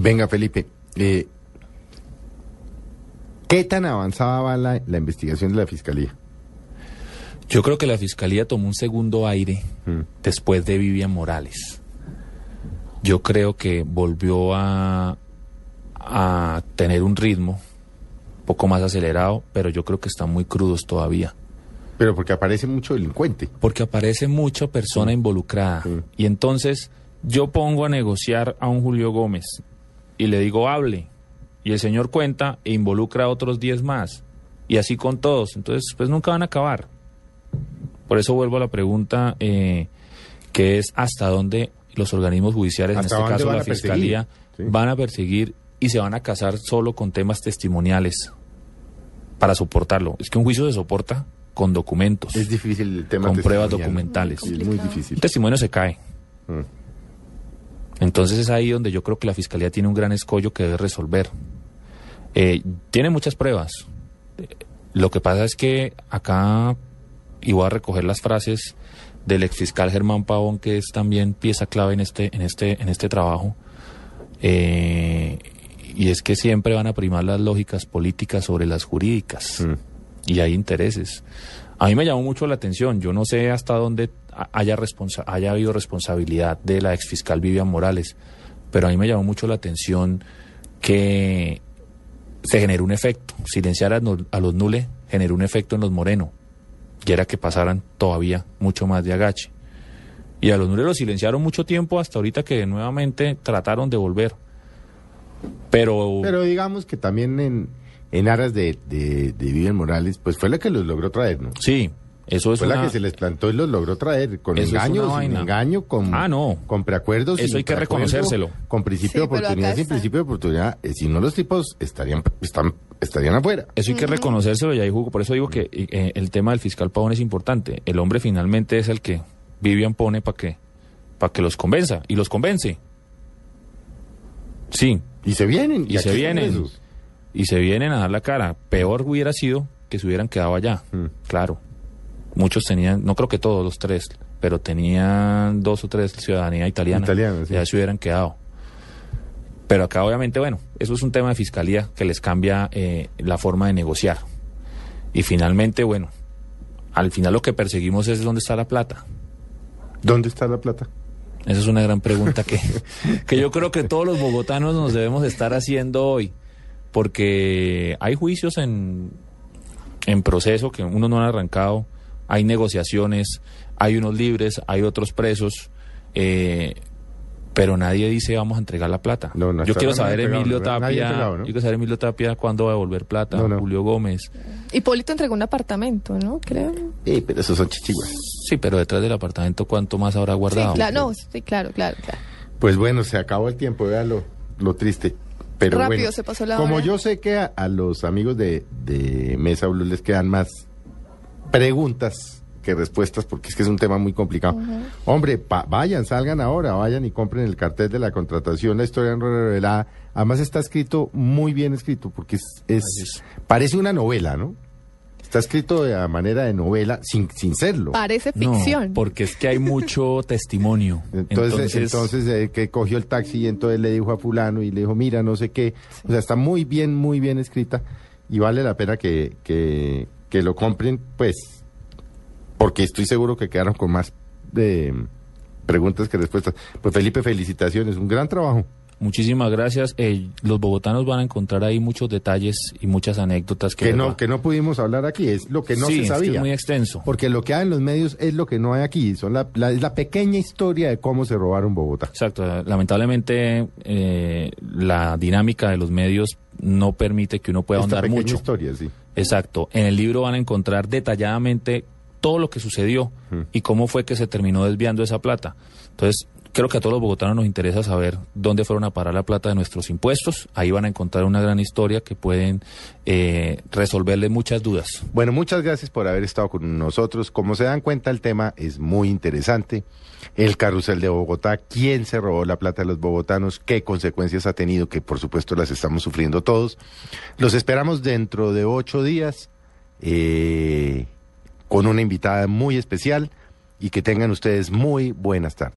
Venga, Felipe. Eh, ¿Qué tan avanzada va la, la investigación de la Fiscalía? Yo creo que la Fiscalía tomó un segundo aire Mm. después de Vivian Morales. Yo creo que volvió a, a tener un ritmo un poco más acelerado, pero yo creo que están muy crudos todavía. Pero porque aparece mucho delincuente. Porque aparece mucha persona involucrada. Sí. Y entonces yo pongo a negociar a un Julio Gómez y le digo, hable. Y el señor cuenta e involucra a otros 10 más. Y así con todos. Entonces, pues nunca van a acabar. Por eso vuelvo a la pregunta, eh, que es hasta dónde los organismos judiciales, en ¿Hasta este caso la? Fiscalía, Sí. van a perseguir y se van a casar solo con temas testimoniales para soportarlo. Es que un juicio se soporta con documentos. Es difícil el tema Con pruebas documentales. Es muy difícil. El testimonio se cae. Mm. Entonces es ahí donde yo creo que la fiscalía tiene un gran escollo que debe resolver. Eh, tiene muchas pruebas. Eh, Lo que pasa es que acá, y voy a recoger las frases del exfiscal Germán Pavón, que es también pieza clave en este, en este, en este trabajo, eh, y es que siempre van a primar las lógicas políticas sobre las jurídicas Mm. y hay intereses. A mí me llamó mucho la atención. Yo no sé hasta dónde ha- haya, haya habido responsabilidad de la exfiscal Vivian Morales, pero a mí me llamó mucho la atención que se generó un efecto. Silenciar a, los Nule generó un efecto en los Moreno, y era que pasaran todavía mucho más de agache. Y a los Nule los silenciaron mucho tiempo hasta ahorita que nuevamente trataron de volver. Pero, Pero digamos que también en, en aras de, de, de Vivian Morales, pues fue la que los logró traer, ¿no? sí, eso es Fue la que se les plantó y los logró traer, con Eso es engaño, sin engaño, con, Ah, no. con preacuerdos. Eso hay que reconocérselo. Con principio Sí, de oportunidad, sin principio de oportunidad. eh, si no, los tipos estarían, están, estarían afuera. Eso hay que reconocérselo y ahí jugó. Por eso digo que eh, el tema del fiscal Pavón es importante. El hombre finalmente es el que Vivian pone para que, para que los convenza. Y los convence. Sí, Y se vienen. y, se vienen. esos. Y se vienen a dar la cara. Peor hubiera sido que se hubieran quedado allá. Mm. Claro. Muchos tenían, no creo que todos los tres, pero tenían dos o tres ciudadanía italiana. Italiana, sí. Ya se hubieran quedado. Pero acá obviamente, bueno, eso es un tema de fiscalía que les cambia eh, la forma de negociar. Y finalmente, bueno, al final lo que perseguimos es dónde está la plata. ¿Dónde está la plata? Esa es una gran pregunta que, que yo creo que todos los bogotanos nos debemos estar haciendo hoy, porque hay juicios en, en proceso que uno no han arrancado, hay negociaciones, hay unos libres, hay otros presos, eh, pero nadie dice vamos a entregar la plata. No, no, yo quiero saber entregado, Emilio Tapia, entregado, ¿no? yo quiero saber Emilio Tapia cuándo va a devolver plata, No, no. Julio Gómez. Hipólito entregó un apartamento, ¿no? Creo. Eh, pero esos son chichiguas. Sí, pero detrás del apartamento cuánto más habrá guardado. Sí, claro, no, sí, claro, claro, claro. Pues bueno, se acabó el tiempo, vea lo, lo triste. Pero Rápido bueno, se pasó la como hora. yo sé que a, a los amigos de, de Mesa Blue les quedan más preguntas que respuestas, porque es que es un tema muy complicado. Hombre, pa- vayan, salgan ahora, vayan y compren el cartel de la contratación, la historia no revelada. Además está escrito muy bien escrito, porque es, es- Así es. parece una novela, ¿no? Está escrito de la manera de novela, sin, sin serlo. Parece No, ficción. porque es que hay mucho testimonio. Entonces, entonces, eh, que cogió el taxi y entonces le dijo a fulano y le dijo, mira, no sé qué. O sea, está muy bien, muy bien escrita y vale la pena que, que, que lo compren, pues, porque estoy seguro que quedaron con más de preguntas que respuestas. Pues Felipe, felicitaciones, un gran trabajo. Muchísimas gracias. Eh, los bogotanos van a encontrar ahí muchos detalles y muchas anécdotas que, Que no, que no pudimos hablar aquí, es lo que no Sí, se es que sabía. es muy extenso. Porque lo que hay en los medios es lo que no hay aquí, son la, la, es la pequeña historia de cómo se robaron Bogotá. Exacto. Lamentablemente eh, la dinámica de los medios no permite que uno pueda Esta ahondar mucho. historia, sí. Exacto. En el libro van a encontrar detalladamente todo lo que sucedió Mm. y cómo fue que se terminó desviando esa plata. Entonces, creo que a todos los bogotanos nos interesa saber dónde fueron a parar la plata de nuestros impuestos. Ahí van a encontrar una gran historia que pueden eh, resolverle muchas dudas. Bueno, muchas gracias por haber estado con nosotros. Como se dan cuenta, el tema es muy interesante. El carrusel de Bogotá, quién se robó la plata de los bogotanos, qué consecuencias ha tenido, que por supuesto las estamos sufriendo todos. Los esperamos dentro de ocho días eh, con una invitada muy especial y que tengan ustedes muy buenas tardes.